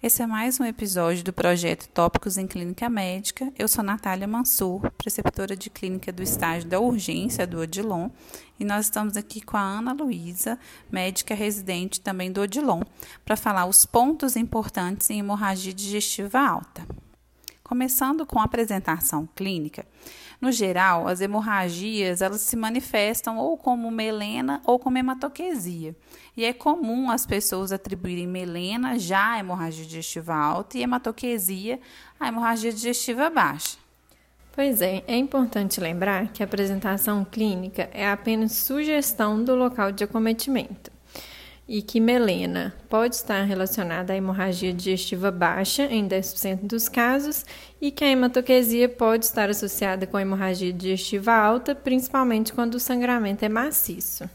Esse é mais um episódio do projeto Tópicos em Clínica Médica. Eu sou Natália Mansur, preceptora de clínica do estágio da urgência do Odilon, e nós estamos aqui com a Ana Luísa, médica residente também do Odilon, para falar os pontos importantes em hemorragia digestiva alta. Começando com a apresentação clínica, no geral, as hemorragias elas se manifestam ou como melena ou como hematoquesia. E é comum as pessoas atribuírem melena já à hemorragia digestiva alta e hematoquesia à hemorragia digestiva baixa. Pois é, é importante lembrar que a apresentação clínica é apenas sugestão do local de acometimento e que melena pode estar relacionada à hemorragia digestiva baixa em 10% dos casos e que a hematoquesia pode estar associada com a hemorragia digestiva alta, principalmente quando o sangramento é maciço.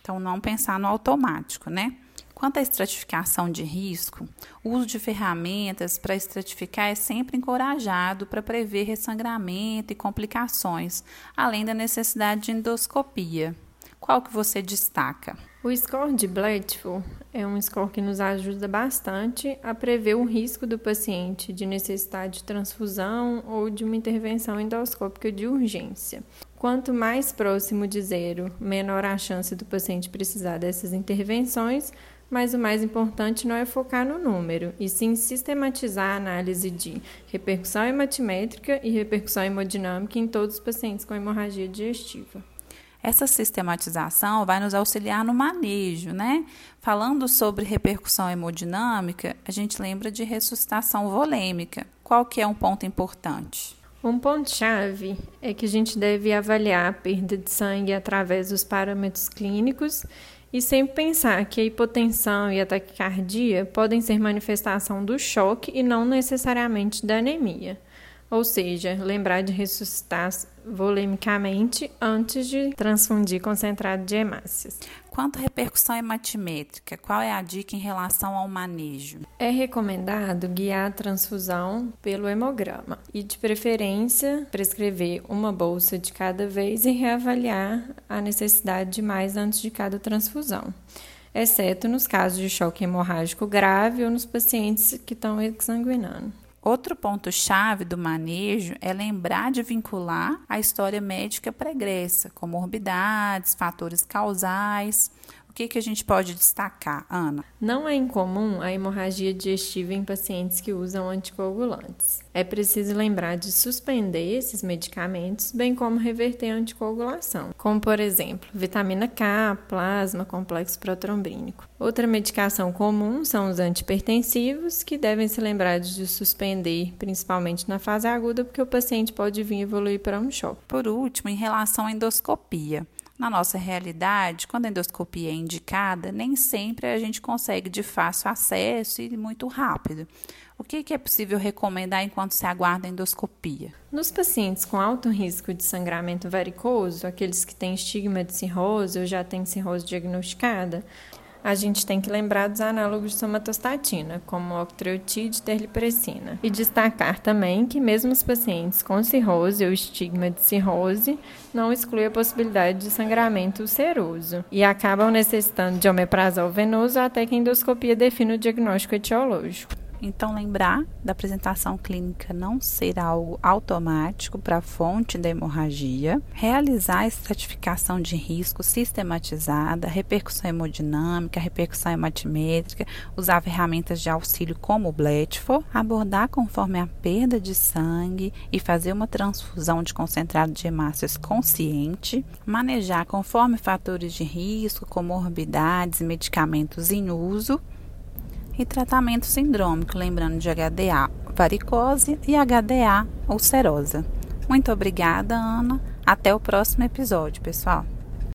Então, não pensar no automático, né? Quanto à estratificação de risco, o uso de ferramentas para estratificar é sempre encorajado para prever ressangramento e complicações, além da necessidade de endoscopia. Qual que você destaca? O score de Blatchford é um score que nos ajuda bastante a prever o risco do paciente de necessidade de transfusão ou de uma intervenção endoscópica de urgência. Quanto mais próximo de zero, menor a chance do paciente precisar dessas intervenções, mas o mais importante não é focar no número, e sim sistematizar a análise de repercussão hematimétrica e repercussão hemodinâmica em todos os pacientes com hemorragia digestiva. Essa sistematização vai nos auxiliar no manejo, né? Falando sobre repercussão hemodinâmica, a gente lembra de ressuscitação volêmica. Qual que é um ponto importante? Um ponto-chave é que a gente deve avaliar a perda de sangue através dos parâmetros clínicos e sempre pensar que a hipotensão e a taquicardia podem ser manifestação do choque e não necessariamente da anemia ou seja, lembrar de ressuscitar volemicamente antes de transfundir concentrado de hemácias. Quanto à repercussão hematimétrica, qual é a dica em relação ao manejo? É recomendado guiar a transfusão pelo hemograma e, de preferência, prescrever uma bolsa de cada vez e reavaliar a necessidade de mais antes de cada transfusão exceto nos casos de choque hemorrágico grave ou nos pacientes que estão exsanguinando. Outro ponto-chave do manejo é lembrar de vincular a história médica pregressa, comorbidades, fatores causais. O que, que a gente pode destacar, Ana? Não é incomum a hemorragia digestiva em pacientes que usam anticoagulantes. É preciso lembrar de suspender esses medicamentos, bem como reverter a anticoagulação, como por exemplo, vitamina K, plasma, complexo protrombínico. Outra medicação comum são os antipertensivos, que devem ser lembrados de suspender, principalmente na fase aguda, porque o paciente pode vir evoluir para um choque. Por último, em relação à endoscopia. Na nossa realidade, quando a endoscopia é indicada, nem sempre a gente consegue de fácil acesso e muito rápido. O que, é possível recomendar enquanto se aguarda a endoscopia? Nos pacientes com alto risco de sangramento varicoso, aqueles que têm estigma de cirrose ou já têm cirrose diagnosticada, a gente tem que lembrar dos análogos de somatostatina, como octreotide e terlipressina. E destacar também que mesmo os pacientes com cirrose ou estigma de cirrose não exclui a possibilidade de sangramento ulceroso e acabam necessitando de omeprazol venoso até que a endoscopia defina o diagnóstico etiológico. Então, lembrar da apresentação clínica não ser algo automático para a fonte da hemorragia, realizar a estratificação de risco sistematizada, repercussão hemodinâmica, repercussão hematimétrica, usar ferramentas de auxílio como o Blatchford, abordar conforme a perda de sangue e fazer uma transfusão de concentrado de hemácias consciente, manejar conforme fatores de risco, comorbidades, medicamentos em uso e tratamento sindrômico, lembrando de HDA varicose e HDA ulcerosa. Muito obrigada, Ana. Até o próximo episódio, pessoal.